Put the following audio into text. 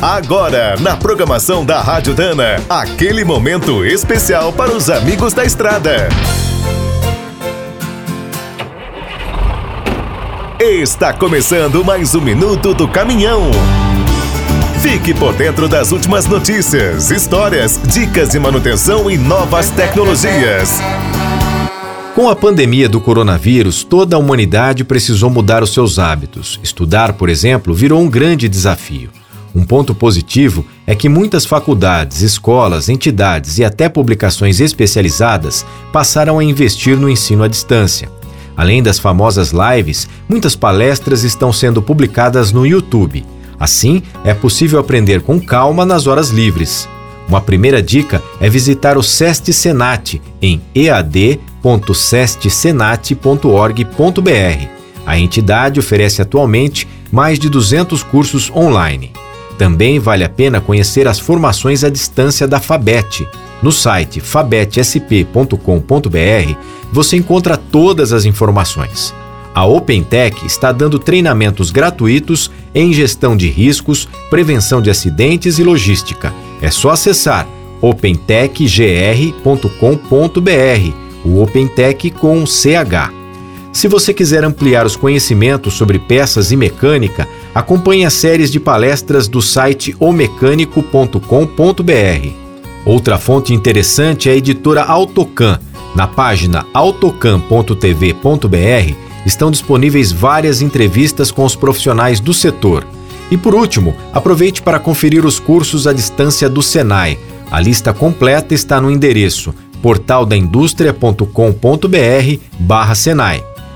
Agora, na programação da Rádio Dana, aquele momento especial para os amigos da estrada. Está começando mais um minuto do caminhão. Fique por dentro das últimas notícias, histórias, dicas de manutenção e novas tecnologias. Com a pandemia do coronavírus, toda a humanidade precisou mudar os seus hábitos. Estudar, por exemplo, virou um grande desafio. Um ponto positivo é que muitas faculdades, escolas, entidades e até publicações especializadas passaram a investir no ensino à distância. Além das famosas lives, muitas palestras estão sendo publicadas no YouTube. Assim, é possível aprender com calma nas horas livres. Uma primeira dica é visitar o SEST Senat em ead.sestsenat.org.br. A entidade oferece atualmente mais de 200 cursos online. Também vale a pena conhecer as formações à distância da FABET. No site fabetsp.com.br você encontra todas as informações. A OpenTech está dando treinamentos gratuitos em gestão de riscos, prevenção de acidentes e logística. É só acessar opentechgr.com.br, o OpenTech com CH. Se você quiser ampliar os conhecimentos sobre peças e mecânica, acompanhe as séries de palestras do site omecânico.com.br. Outra fonte interessante é a editora Autocan. Na página autocan.tv.br estão disponíveis várias entrevistas com os profissionais do setor. E por último, aproveite para conferir os cursos à distância do Senai. A lista completa está no endereço portaldaindustria.com.br/senai.